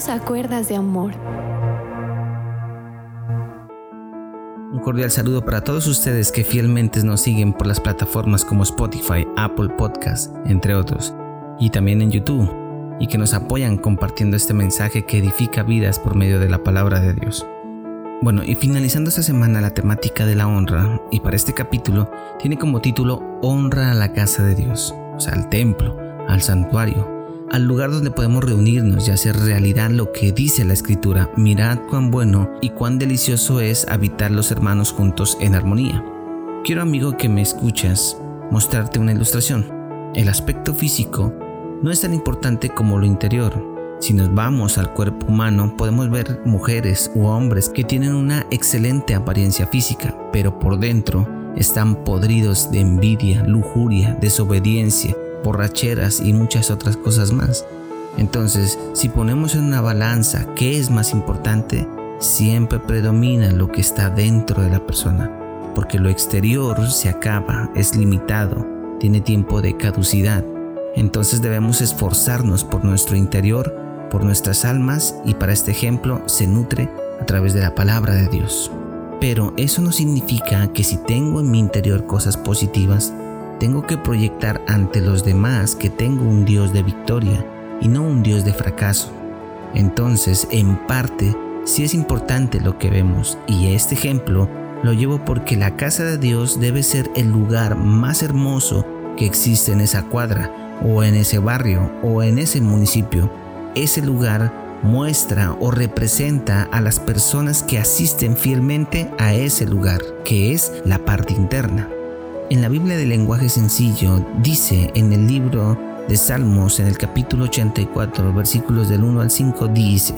Bienvenidos a Cuerdas de Amor. Un cordial saludo para todos ustedes que fielmente nos siguen por las plataformas como Spotify, Apple Podcast, entre otros, y también en YouTube, y que nos apoyan compartiendo este mensaje que edifica vidas por medio de la palabra de Dios. Bueno, y finalizando esta semana la temática de la honra, y para este capítulo tiene como título Honra a la casa de Dios, o sea, al templo, al santuario, al lugar donde podemos reunirnos y hacer realidad lo que dice la escritura. Mirad cuán bueno y cuán delicioso es habitar los hermanos juntos en armonía. Quiero amigo que me escuchas mostrarte una ilustración. El aspecto físico no es tan importante como lo interior. Si nos vamos al cuerpo humano podemos ver mujeres u hombres que tienen una excelente apariencia física, pero por dentro están podridos de envidia, lujuria, desobediencia, borracheras y muchas otras cosas más. Entonces, si ponemos en una balanza qué es más importante, siempre predomina lo que está dentro de la persona, porque lo exterior se acaba, es limitado, tiene tiempo de caducidad. Entonces debemos esforzarnos por nuestro interior, por nuestras almas y para este ejemplo se nutre a través de la palabra de Dios. Pero eso no significa que si tengo en mi interior cosas positivas, tengo que proyectar ante los demás que tengo un Dios de victoria y no un Dios de fracaso. Entonces, en parte, sí es importante lo que vemos y este ejemplo lo llevo porque la casa de Dios debe ser el lugar más hermoso que existe en esa cuadra o en ese barrio o en ese municipio. Ese lugar muestra o representa a las personas que asisten fielmente a ese lugar, que es la parte interna. En la Biblia de lenguaje sencillo dice en el libro de Salmos en el capítulo 84 versículos del 1 al 5 dice,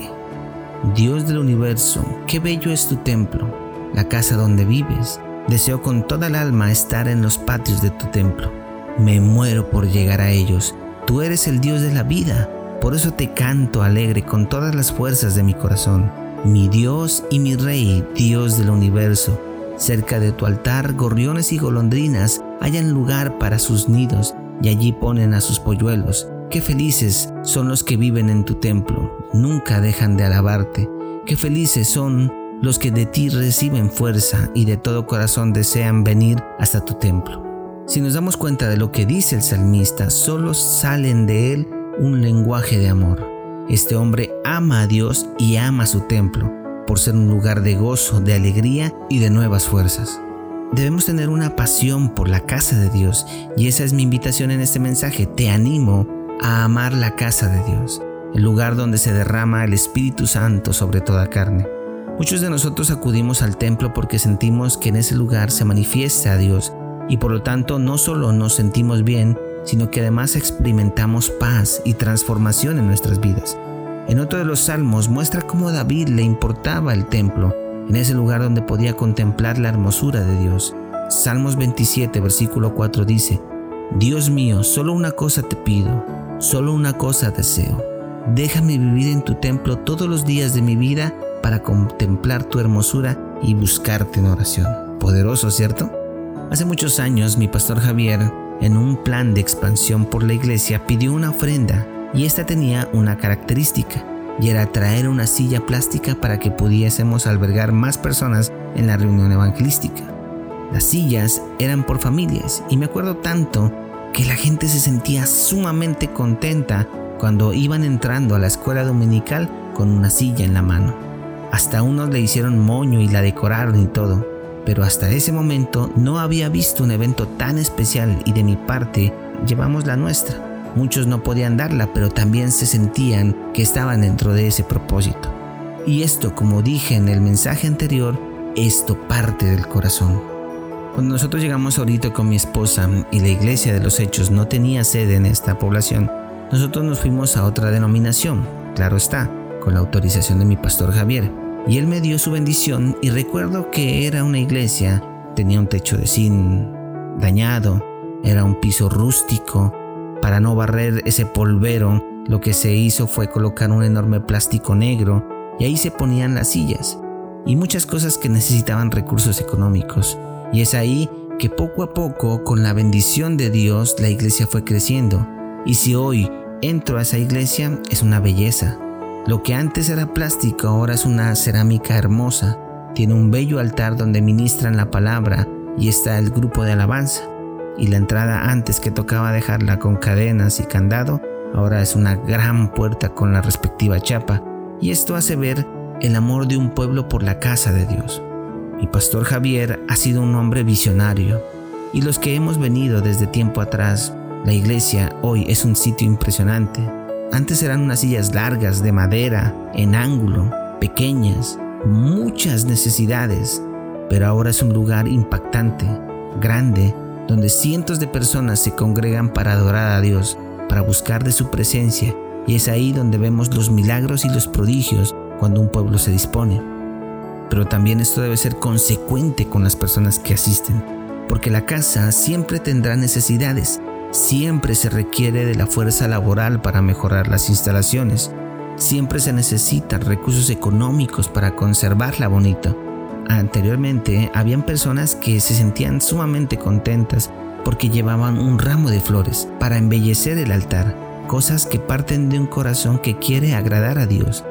Dios del universo, qué bello es tu templo, la casa donde vives. Deseo con toda el alma estar en los patios de tu templo. Me muero por llegar a ellos. Tú eres el Dios de la vida, por eso te canto alegre con todas las fuerzas de mi corazón. Mi Dios y mi Rey, Dios del universo Cerca de tu altar, gorriones y golondrinas hallan lugar para sus nidos y allí ponen a sus polluelos. Qué felices son los que viven en tu templo, nunca dejan de alabarte. Qué felices son los que de ti reciben fuerza y de todo corazón desean venir hasta tu templo. Si nos damos cuenta de lo que dice el salmista, solo salen de él un lenguaje de amor. Este hombre ama a Dios y ama su templo por ser un lugar de gozo, de alegría y de nuevas fuerzas. Debemos tener una pasión por la casa de Dios y esa es mi invitación en este mensaje. Te animo a amar la casa de Dios, el lugar donde se derrama el Espíritu Santo sobre toda carne. Muchos de nosotros acudimos al templo porque sentimos que en ese lugar se manifiesta a Dios y por lo tanto no solo nos sentimos bien, sino que además experimentamos paz y transformación en nuestras vidas. En otro de los salmos muestra cómo a David le importaba el templo, en ese lugar donde podía contemplar la hermosura de Dios. Salmos 27, versículo 4 dice, Dios mío, solo una cosa te pido, solo una cosa deseo. Déjame vivir en tu templo todos los días de mi vida para contemplar tu hermosura y buscarte en oración. Poderoso, ¿cierto? Hace muchos años mi pastor Javier, en un plan de expansión por la iglesia, pidió una ofrenda y esta tenía una característica, y era traer una silla plástica para que pudiésemos albergar más personas en la reunión evangelística. Las sillas eran por familias y me acuerdo tanto que la gente se sentía sumamente contenta cuando iban entrando a la escuela dominical con una silla en la mano. Hasta unos le hicieron moño y la decoraron y todo, pero hasta ese momento no había visto un evento tan especial y de mi parte llevamos la nuestra. Muchos no podían darla, pero también se sentían que estaban dentro de ese propósito. Y esto, como dije en el mensaje anterior, esto parte del corazón. Cuando nosotros llegamos ahorita con mi esposa y la iglesia de los hechos no tenía sede en esta población, nosotros nos fuimos a otra denominación, claro está, con la autorización de mi pastor Javier. Y él me dio su bendición y recuerdo que era una iglesia, tenía un techo de zinc dañado, era un piso rústico, para no barrer ese polvero, lo que se hizo fue colocar un enorme plástico negro y ahí se ponían las sillas y muchas cosas que necesitaban recursos económicos. Y es ahí que poco a poco, con la bendición de Dios, la iglesia fue creciendo. Y si hoy entro a esa iglesia, es una belleza. Lo que antes era plástico ahora es una cerámica hermosa. Tiene un bello altar donde ministran la palabra y está el grupo de alabanza. Y la entrada antes que tocaba dejarla con cadenas y candado, ahora es una gran puerta con la respectiva chapa. Y esto hace ver el amor de un pueblo por la casa de Dios. Mi pastor Javier ha sido un hombre visionario. Y los que hemos venido desde tiempo atrás, la iglesia hoy es un sitio impresionante antes eran unas sillas largas de madera, en ángulo, pequeñas, muchas necesidades, pero ahora es un lugar impactante, grande, donde cientos de personas se congregan para adorar a Dios, para buscar de su presencia, y es ahí donde vemos los milagros y los prodigios cuando un pueblo se dispone. Pero también esto debe ser consecuente con las personas que asisten, porque la casa siempre tendrá necesidades, Siempre se requiere de la fuerza laboral para mejorar las instalaciones. Siempre se necesitan recursos económicos para conservarla bonita. Anteriormente, habían personas que se sentían sumamente contentas porque llevaban un ramo de flores para embellecer el altar, cosas que parten de un corazón que quiere agradar a Dios.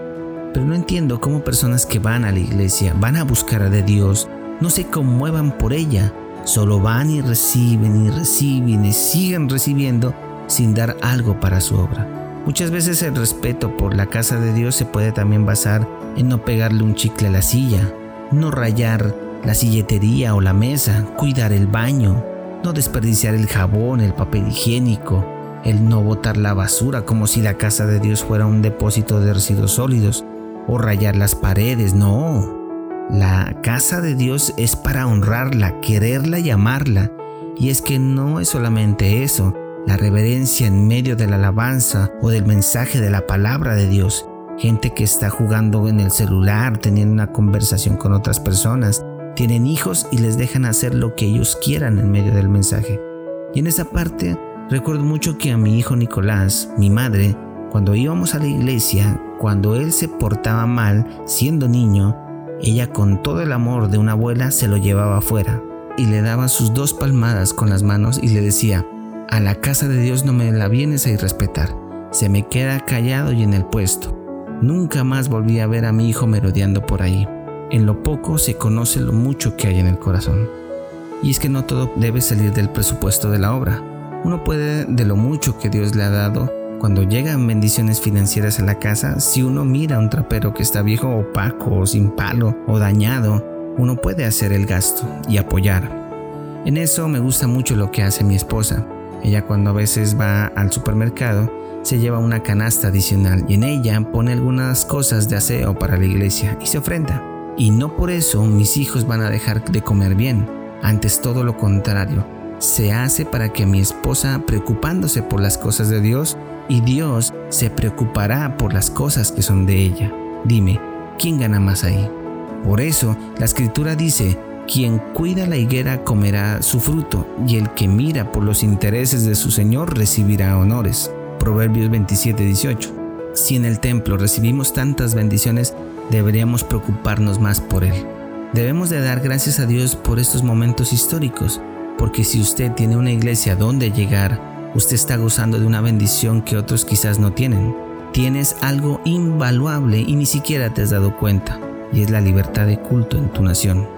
Pero no entiendo cómo personas que van a la iglesia, van a buscar a de Dios, no se conmuevan por ella, Solo van y reciben y reciben y siguen recibiendo sin dar algo para su obra. Muchas veces el respeto por la casa de Dios se puede también basar en no pegarle un chicle a la silla, no rayar la silletería o la mesa, cuidar el baño, no desperdiciar el jabón, el papel higiénico, el no botar la basura como si la casa de Dios fuera un depósito de residuos sólidos, o rayar las paredes, no. La casa de Dios es para honrarla, quererla y amarla. Y es que no es solamente eso, la reverencia en medio de la alabanza o del mensaje de la palabra de Dios. Gente que está jugando en el celular, teniendo una conversación con otras personas, tienen hijos y les dejan hacer lo que ellos quieran en medio del mensaje. Y en esa parte recuerdo mucho que a mi hijo Nicolás, mi madre, cuando íbamos a la iglesia, cuando él se portaba mal siendo niño, ella con todo el amor de una abuela se lo llevaba afuera y le daba sus dos palmadas con las manos y le decía, a la casa de Dios no me la vienes a irrespetar, se me queda callado y en el puesto. Nunca más volví a ver a mi hijo merodeando por ahí. En lo poco se conoce lo mucho que hay en el corazón. Y es que no todo debe salir del presupuesto de la obra. Uno puede de lo mucho que Dios le ha dado cuando llegan bendiciones financieras a la casa, si uno mira a un trapero que está viejo, opaco sin palo o dañado, uno puede hacer el gasto y apoyar. En eso me gusta mucho lo que hace mi esposa. Ella cuando a veces va al supermercado se lleva una canasta adicional y en ella pone algunas cosas de aseo para la iglesia y se ofrenda. Y no por eso mis hijos van a dejar de comer bien, antes todo lo contrario. Se hace para que mi esposa, preocupándose por las cosas de Dios, y Dios se preocupará por las cosas que son de ella. Dime, ¿quién gana más ahí? Por eso la escritura dice, quien cuida la higuera comerá su fruto, y el que mira por los intereses de su Señor recibirá honores. Proverbios 27, 18. Si en el templo recibimos tantas bendiciones, deberíamos preocuparnos más por Él. Debemos de dar gracias a Dios por estos momentos históricos, porque si usted tiene una iglesia donde llegar, usted está gozando de una bendición que otros quizás no tienen. Tienes algo invaluable y ni siquiera te has dado cuenta, y es la libertad de culto en tu nación.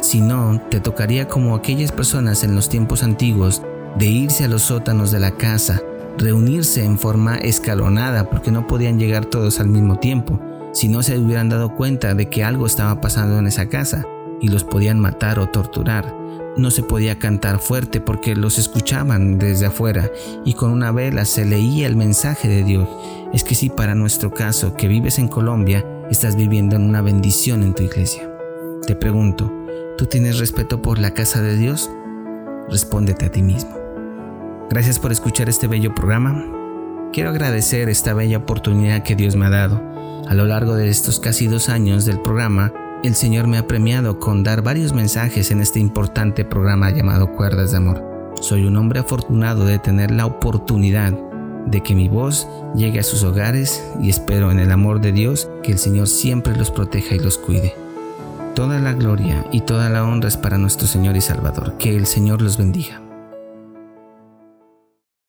Si no, te tocaría como aquellas personas en los tiempos antiguos de irse a los sótanos de la casa, reunirse en forma escalonada porque no podían llegar todos al mismo tiempo, si no se hubieran dado cuenta de que algo estaba pasando en esa casa y los podían matar o torturar no se podía cantar fuerte porque los escuchaban desde afuera y con una vela se leía el mensaje de Dios. Es que si para nuestro caso que vives en Colombia, estás viviendo en una bendición en tu iglesia. Te pregunto, ¿tú tienes respeto por la casa de Dios? Respóndete a ti mismo. Gracias por escuchar este bello programa. Quiero agradecer esta bella oportunidad que Dios me ha dado. A lo largo de estos casi dos años del programa, el Señor me ha premiado con dar varios mensajes en este importante programa llamado Cuerdas de Amor. Soy un hombre afortunado de tener la oportunidad de que mi voz llegue a sus hogares y espero en el amor de Dios que el Señor siempre los proteja y los cuide. Toda la gloria y toda la honra es para nuestro Señor y Salvador. Que el Señor los bendiga.